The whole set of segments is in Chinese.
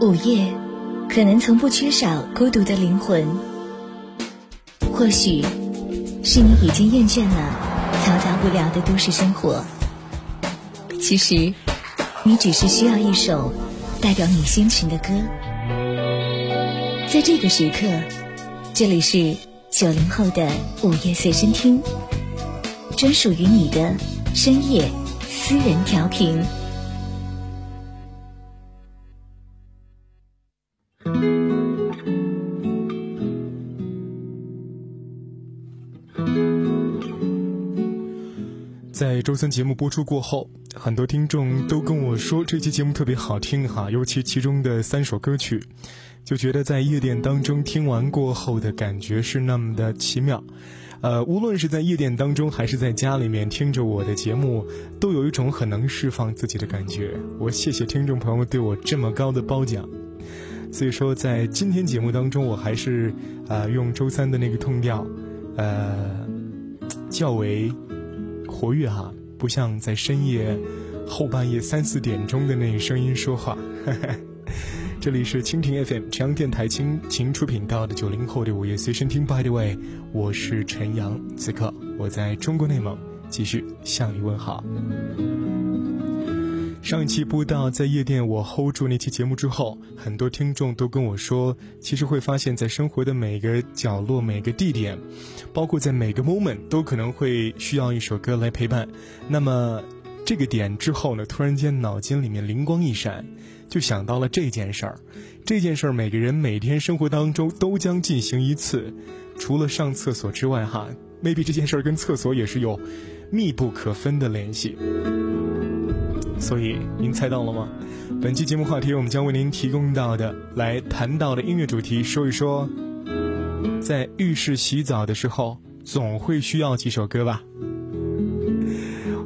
午夜，可能从不缺少孤独的灵魂。或许，是你已经厌倦了嘈杂无聊的都市生活。其实，你只是需要一首代表你心情的歌。在这个时刻，这里是九零后的午夜随身听，专属于你的深夜私人调频。周三节目播出过后，很多听众都跟我说这期节目特别好听哈，尤其其中的三首歌曲，就觉得在夜店当中听完过后的感觉是那么的奇妙。呃，无论是在夜店当中，还是在家里面听着我的节目，都有一种很能释放自己的感觉。我谢谢听众朋友对我这么高的褒奖。所以说，在今天节目当中，我还是呃用周三的那个痛调，呃较为。活跃哈，不像在深夜后半夜三四点钟的那声音说话。这里是蜻蜓 FM 朝阳电台倾情出品到的九零后的午夜随身听。By the way，我是陈阳，此刻我在中国内蒙，继续向你问好。上一期播到在夜店我 hold 住那期节目之后，很多听众都跟我说，其实会发现，在生活的每个角落、每个地点，包括在每个 moment，都可能会需要一首歌来陪伴。那么这个点之后呢，突然间脑筋里面灵光一闪，就想到了这件事儿。这件事儿每个人每天生活当中都将进行一次，除了上厕所之外，哈，maybe 这件事儿跟厕所也是有密不可分的联系。所以您猜到了吗？本期节目话题，我们将为您提供到的来谈到的音乐主题，说一说，在浴室洗澡的时候，总会需要几首歌吧。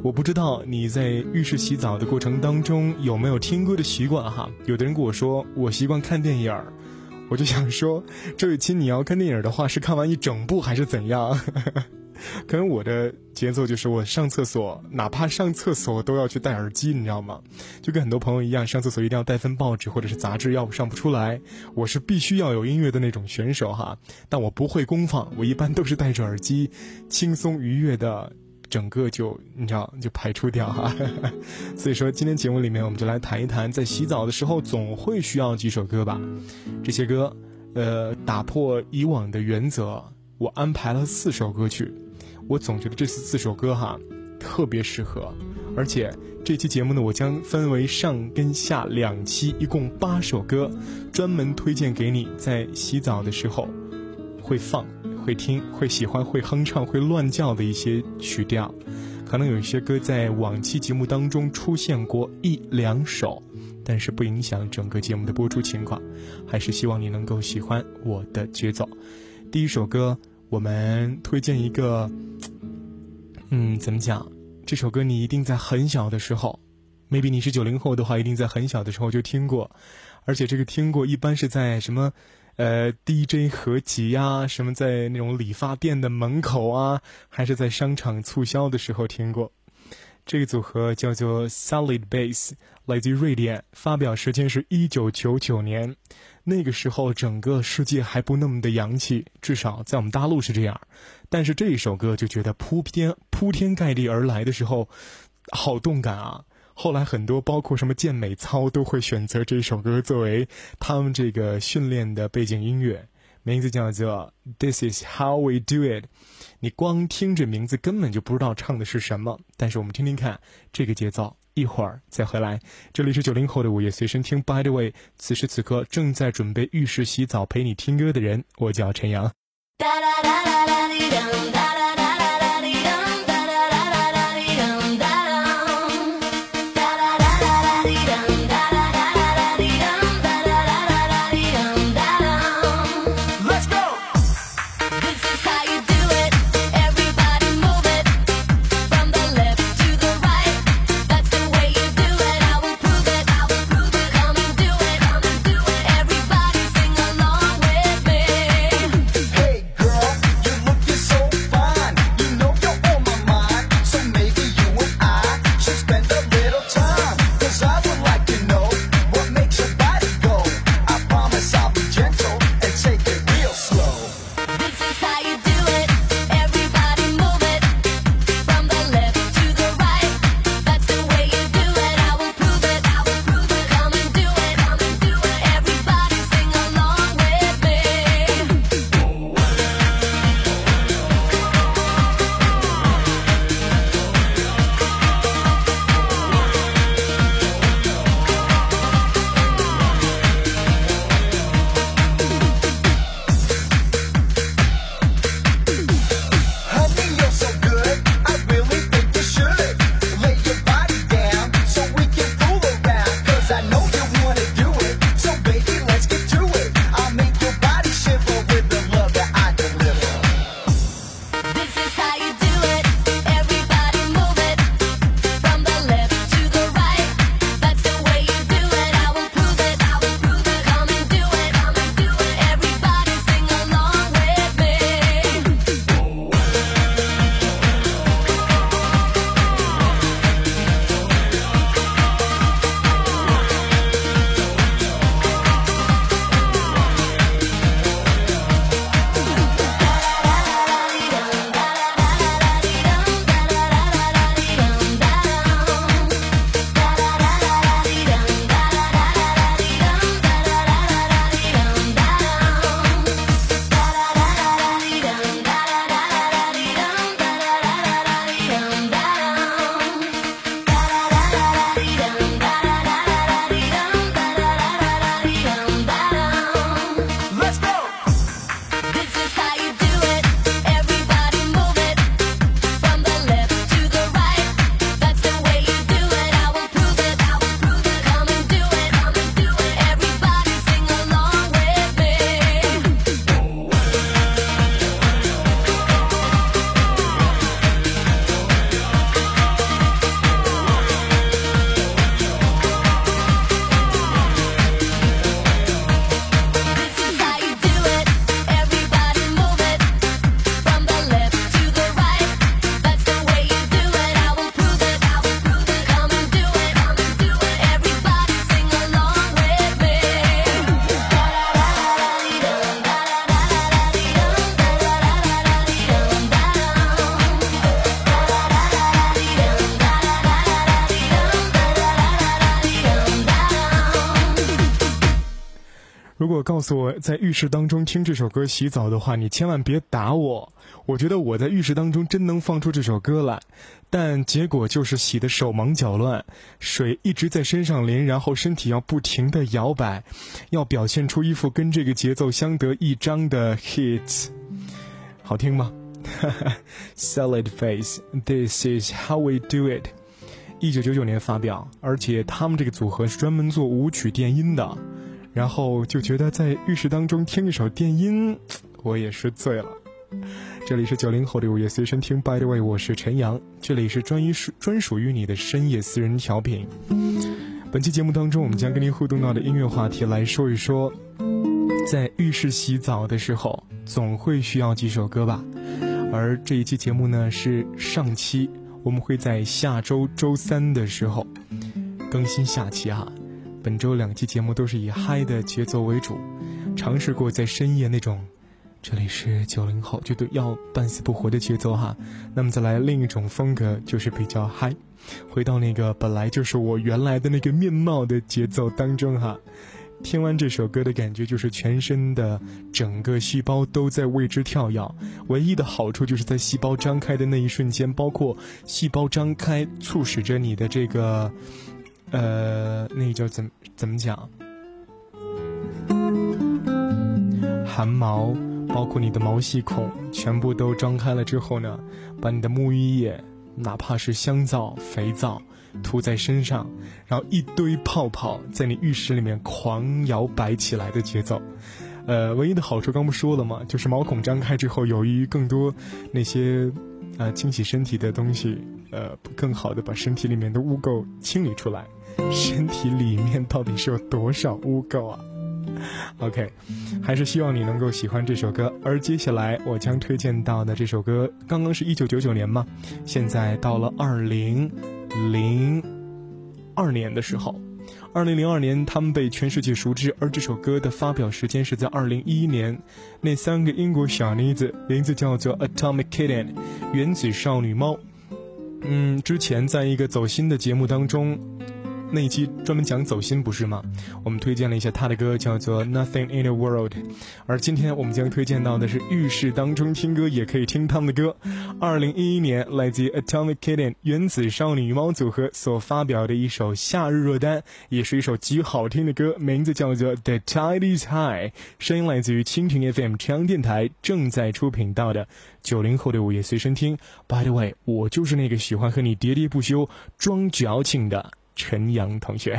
我不知道你在浴室洗澡的过程当中有没有听歌的习惯哈？有的人跟我说，我习惯看电影儿，我就想说，这位亲，你要看电影的话，是看完一整部还是怎样？可能我的节奏就是我上厕所，哪怕上厕所都要去戴耳机，你知道吗？就跟很多朋友一样，上厕所一定要带份报纸或者是杂志，要不上不出来。我是必须要有音乐的那种选手哈，但我不会功放，我一般都是戴着耳机，轻松愉悦的，整个就你知道就排出掉哈。所以说今天节目里面我们就来谈一谈，在洗澡的时候总会需要几首歌吧。这些歌，呃，打破以往的原则，我安排了四首歌曲。我总觉得这四四首歌哈特别适合，而且这期节目呢，我将分为上跟下两期，一共八首歌，专门推荐给你在洗澡的时候会放、会听、会喜欢、会哼唱、会乱叫的一些曲调。可能有一些歌在往期节目当中出现过一两首，但是不影响整个节目的播出情况。还是希望你能够喜欢我的节奏。第一首歌。我们推荐一个，嗯，怎么讲？这首歌你一定在很小的时候，maybe 你是九零后的话，一定在很小的时候就听过，而且这个听过一般是在什么，呃，DJ 合集呀，什么在那种理发店的门口啊，还是在商场促销的时候听过。这个组合叫做 Solid Base，来自于瑞典，发表时间是一九九九年。那个时候，整个世界还不那么的洋气，至少在我们大陆是这样。但是这一首歌就觉得铺天铺天盖地而来的时候，好动感啊！后来很多包括什么健美操都会选择这首歌作为他们这个训练的背景音乐，名字叫做《This Is How We Do It》。你光听这名字根本就不知道唱的是什么，但是我们听听看这个节奏。一会儿再回来，这里是九零后的午夜随身听。By the way，此时此刻正在准备浴室洗澡陪你听歌的人，我叫陈阳。果告诉我在浴室当中听这首歌洗澡的话，你千万别打我。我觉得我在浴室当中真能放出这首歌来，但结果就是洗的手忙脚乱，水一直在身上淋，然后身体要不停的摇摆，要表现出一副跟这个节奏相得益彰的 hits，好听吗？Solid face，This is how we do it。一九九九年发表，而且他们这个组合是专门做舞曲电音的，然后就觉得在浴室当中听一首电音，我也是醉了。这里是九零后的午夜随身听，By the way，我是陈阳，这里是专一属专属于你的深夜私人调频。本期节目当中，我们将跟您互动到的音乐话题来说一说，在浴室洗澡的时候，总会需要几首歌吧。而这一期节目呢是上期，我们会在下周周三的时候更新下期哈。本周两期节目都是以嗨的节奏为主，尝试过在深夜那种。这里是九零后，就都要半死不活的节奏哈。那么再来另一种风格，就是比较嗨，回到那个本来就是我原来的那个面貌的节奏当中哈。听完这首歌的感觉，就是全身的整个细胞都在为之跳跃。唯一的好处就是在细胞张开的那一瞬间，包括细胞张开，促使着你的这个，呃，那叫怎怎么讲？汗毛。包括你的毛细孔全部都张开了之后呢，把你的沐浴液，哪怕是香皂、肥皂涂在身上，然后一堆泡泡在你浴室里面狂摇摆起来的节奏。呃，唯一的好处刚不说了吗？就是毛孔张开之后，有益于更多那些呃清洗身体的东西，呃，更好的把身体里面的污垢清理出来。身体里面到底是有多少污垢啊？OK，还是希望你能够喜欢这首歌。而接下来我将推荐到的这首歌，刚刚是一九九九年嘛，现在到了二零零二年的时候，二零零二年他们被全世界熟知。而这首歌的发表时间是在二零一一年。那三个英国小妮子名字叫做 Atomic Kitten，原子少女猫。嗯，之前在一个走心的节目当中。那一期专门讲走心不是吗？我们推荐了一下他的歌，叫做《Nothing in the World》。而今天我们将推荐到的是浴室当中听歌也可以听他们的歌。二零一一年，来自 Atomic Kitten 原子少女猫组合所发表的一首夏日热单，也是一首极好听的歌，名字叫做《The Tide Is High》。声音来自于蜻蜓 FM 朝阳电台正在出品到的九零后的午夜随身听。By the way，我就是那个喜欢和你喋喋不休、装矫情的。陈阳同学。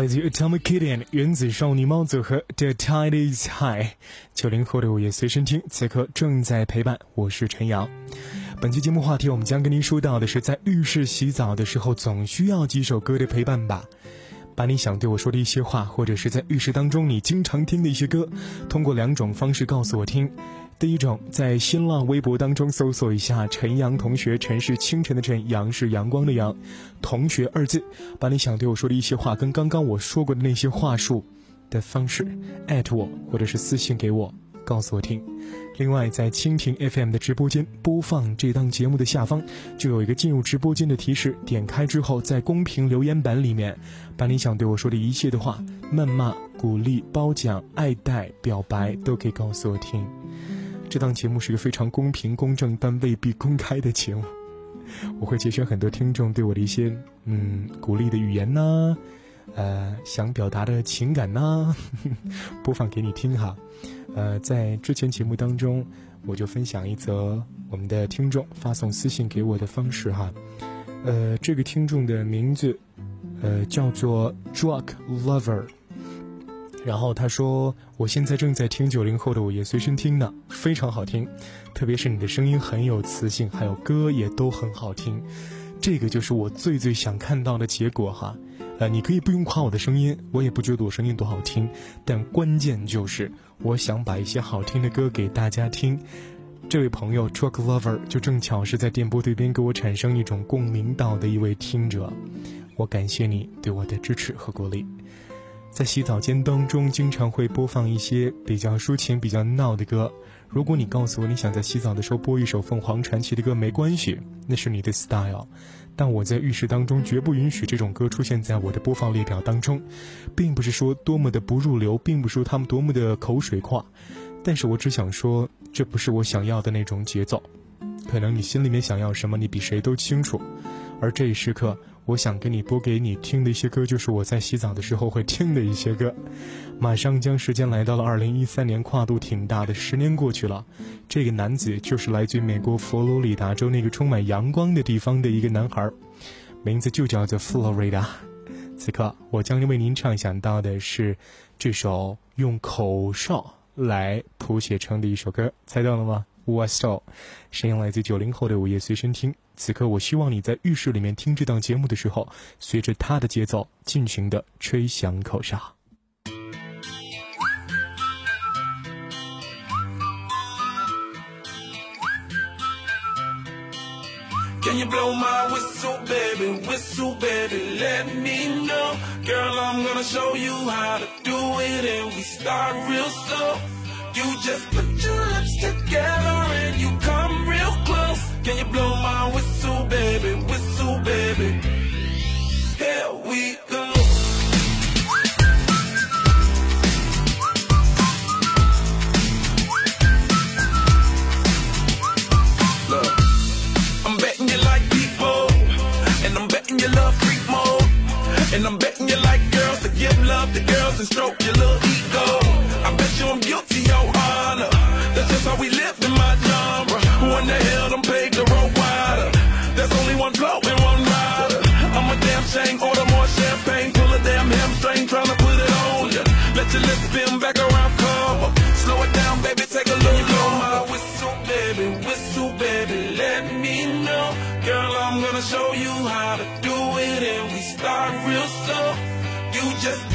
来自 Atomic Kitten 原子少女猫组合 The Tide Is High，九零后的午夜随身听，此刻正在陪伴，我是陈阳。本期节目话题，我们将跟您说到的是，在浴室洗澡的时候，总需要几首歌的陪伴吧。把你想对我说的一些话，或者是在浴室当中你经常听的一些歌，通过两种方式告诉我听。第一种，在新浪微博当中搜索一下“陈阳同学”，陈是清晨的晨，阳是阳光的阳，同学二字，把你想对我说的一些话，跟刚刚我说过的那些话术的方式，艾特我，或者是私信给我，告诉我听。另外，在蜻蜓 FM 的直播间播放这档节目的下方，就有一个进入直播间的提示，点开之后，在公屏留言板里面，把你想对我说的一切的话，谩骂、鼓励、褒奖、爱戴、表白，都可以告诉我听。这档节目是一个非常公平、公正但未必公开的节目。我会节选很多听众对我的一些嗯鼓励的语言呐，呃想表达的情感呐，播放给你听哈。呃，在之前节目当中，我就分享一则我们的听众发送私信给我的方式哈。呃，这个听众的名字呃叫做 Drug Lover。然后他说：“我现在正在听九零后的午夜随身听呢，非常好听，特别是你的声音很有磁性，还有歌也都很好听，这个就是我最最想看到的结果哈。呃，你可以不用夸我的声音，我也不觉得我声音多好听，但关键就是我想把一些好听的歌给大家听。这位朋友 Truck Lover 就正巧是在电波对边给我产生一种共鸣到的一位听者，我感谢你对我的支持和鼓励。”在洗澡间当中，经常会播放一些比较抒情、比较闹的歌。如果你告诉我你想在洗澡的时候播一首凤凰传奇的歌，没关系，那是你的 style。但我在浴室当中绝不允许这种歌出现在我的播放列表当中，并不是说多么的不入流，并不是说他们多么的口水话，但是我只想说，这不是我想要的那种节奏。可能你心里面想要什么，你比谁都清楚。而这一时刻。我想给你播给你听的一些歌，就是我在洗澡的时候会听的一些歌。马上将时间来到了二零一三年，跨度挺大的，十年过去了。这个男子就是来自美国佛罗里达州那个充满阳光的地方的一个男孩，名字就叫做 Florida。此刻，我将为您唱想到的是这首用口哨来谱写成的一首歌，猜到了吗？What's up？声音来自九零后的午夜随身听。此刻，我希望你在浴室里面听这档节目的时候，随着它的节奏尽情的吹响口哨。Can you blow my whistle, baby? Whistle, baby, let me know. Girl, I'm gonna show you how to do it, and we start real slow. You just put your lips together and you come. Can you blow my whistle, baby? Whistle, baby. Here we go. Look, I'm betting you like people, and I'm betting you love freak mode, and I'm betting you like girls to give love to girls and stroke your little ego. I bet you I'm guilty, your honor. That's just how we live in my genre. Who in the hell done paved Show you how to do it, and we start real slow. You just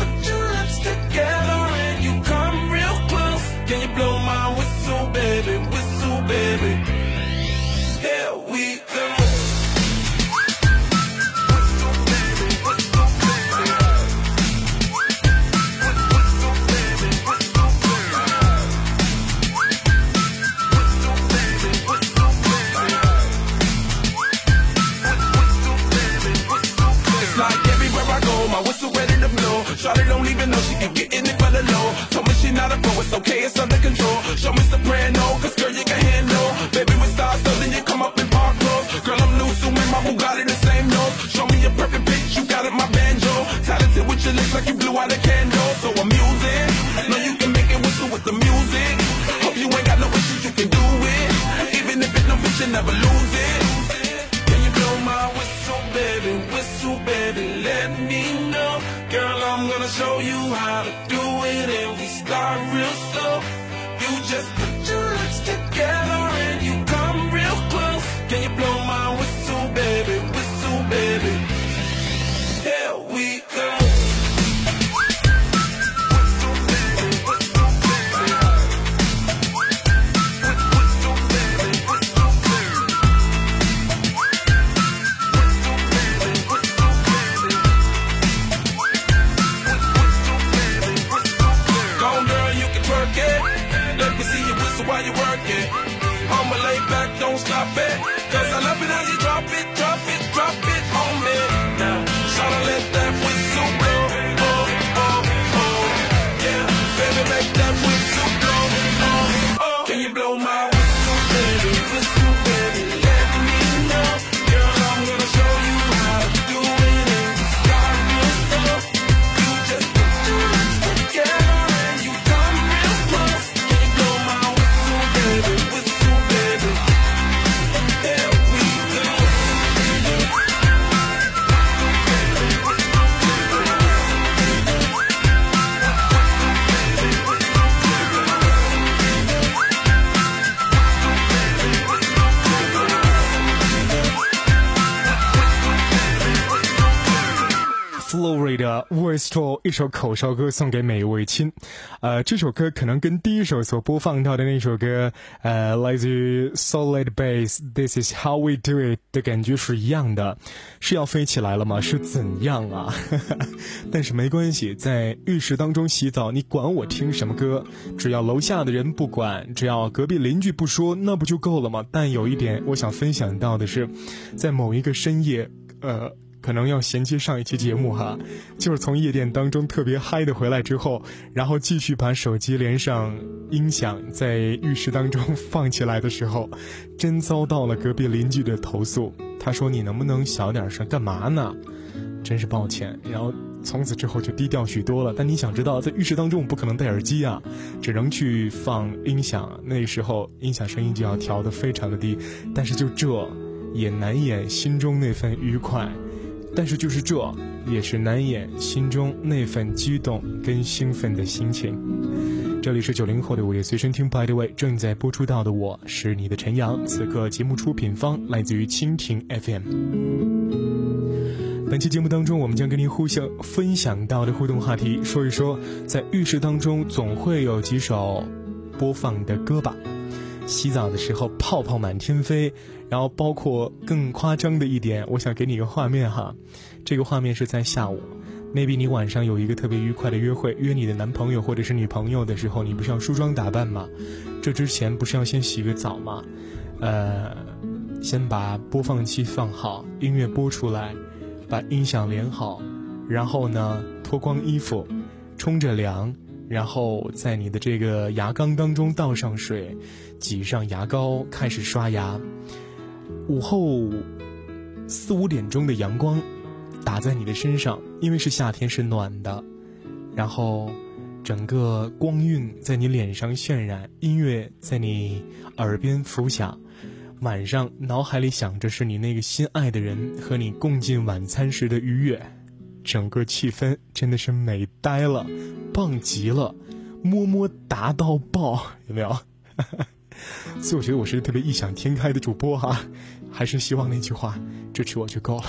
okay, it's under control. Show me soprano, cause while you work it. I'ma lay back, don't stop it. Cause I love it how you Voice Tour 一首口哨歌送给每一位亲，呃，这首歌可能跟第一首所播放到的那首歌，呃，来自于 Solid Bass，This is how we do it 的感觉是一样的，是要飞起来了吗？是怎样啊？但是没关系，在浴室当中洗澡，你管我听什么歌？只要楼下的人不管，只要隔壁邻居不说，那不就够了吗？但有一点我想分享到的是，在某一个深夜，呃。可能要衔接上一期节目哈，就是从夜店当中特别嗨的回来之后，然后继续把手机连上音响，在浴室当中放起来的时候，真遭到了隔壁邻居的投诉。他说：“你能不能小点声？干嘛呢？”真是抱歉。然后从此之后就低调许多了。但你想知道，在浴室当中我不可能戴耳机啊，只能去放音响。那时候音响声音就要调得非常的低，但是就这也难掩心中那份愉快。但是就是这，也是难掩心中那份激动跟兴奋的心情。这里是九零后的午夜随身听，By the way，正在播出到的我是你的陈阳。此刻节目出品方来自于蜻蜓 FM。本期节目当中，我们将跟您互相分享到的互动话题，说一说在浴室当中总会有几首播放的歌吧。洗澡的时候泡泡满天飞。然后包括更夸张的一点，我想给你一个画面哈，这个画面是在下午，maybe 你晚上有一个特别愉快的约会，约你的男朋友或者是女朋友的时候，你不是要梳妆打扮吗？这之前不是要先洗个澡吗？呃，先把播放器放好，音乐播出来，把音响连好，然后呢脱光衣服，冲着凉，然后在你的这个牙缸当中倒上水，挤上牙膏，开始刷牙。午后四五点钟的阳光打在你的身上，因为是夏天，是暖的。然后整个光晕在你脸上渲染，音乐在你耳边浮响。晚上脑海里想着是你那个心爱的人和你共进晚餐时的愉悦，整个气氛真的是美呆了，棒极了，么么达到爆，有没有？所以我觉得我是特别异想天开的主播哈，还是希望那句话支持我就够了。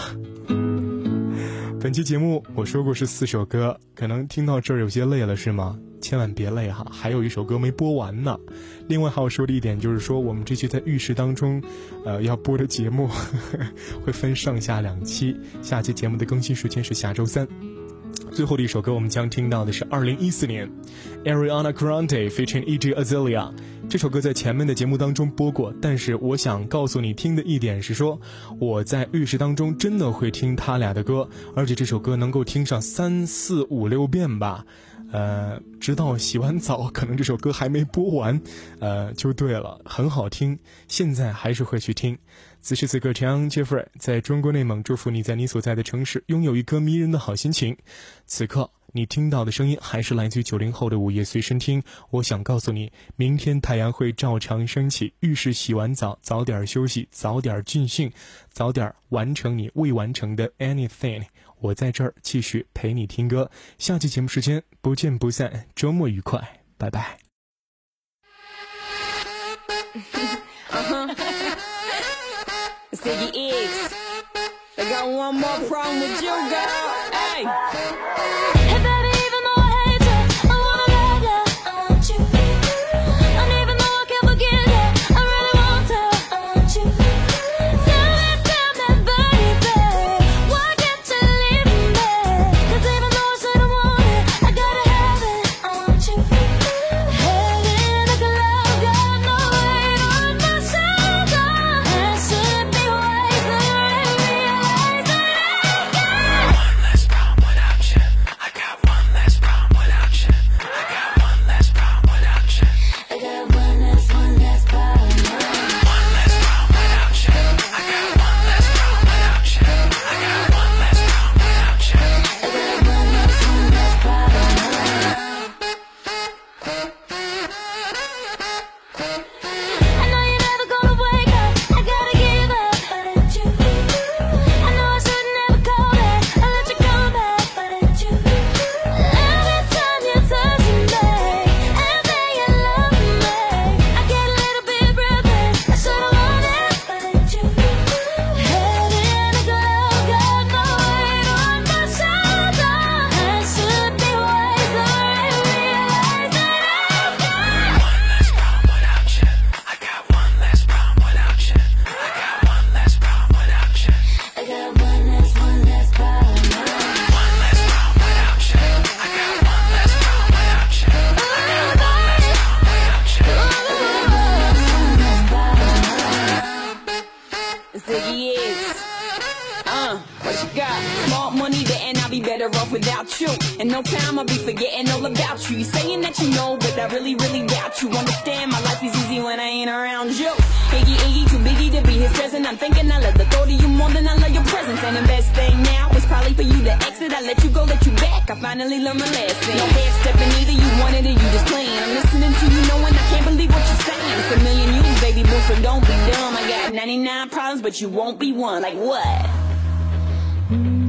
本期节目我说过是四首歌，可能听到这儿有些累了是吗？千万别累哈，还有一首歌没播完呢。另外还要说的一点就是说，我们这期在浴室当中，呃，要播的节目 会分上下两期，下期节目的更新时间是下周三。最后的一首歌，我们将听到的是二零一四年，Ariana Grande featuring E.G. Azalea。这首歌在前面的节目当中播过，但是我想告诉你听的一点是说，我在浴室当中真的会听他俩的歌，而且这首歌能够听上三四五六遍吧。呃，直到洗完澡，可能这首歌还没播完，呃，就对了，很好听。现在还是会去听。此时此刻，陈阳 Jeffrey 在中国内蒙，祝福你在你所在的城市拥有一颗迷人的好心情。此刻你听到的声音还是来自于九零后的午夜随身听。我想告诉你，明天太阳会照常升起。浴室洗完澡，早点休息，早点尽兴，早点完成你未完成的 anything。我在这儿继续陪你听歌，下期节目时间不见不散，周末愉快，拜拜。finally learned my lesson. No half stepping either, you wanted it, you just playing. I'm listening to you knowing I can't believe what you're saying. It's a million views, baby boo, so don't be dumb. I got 99 problems, but you won't be one. Like what? Mm -hmm.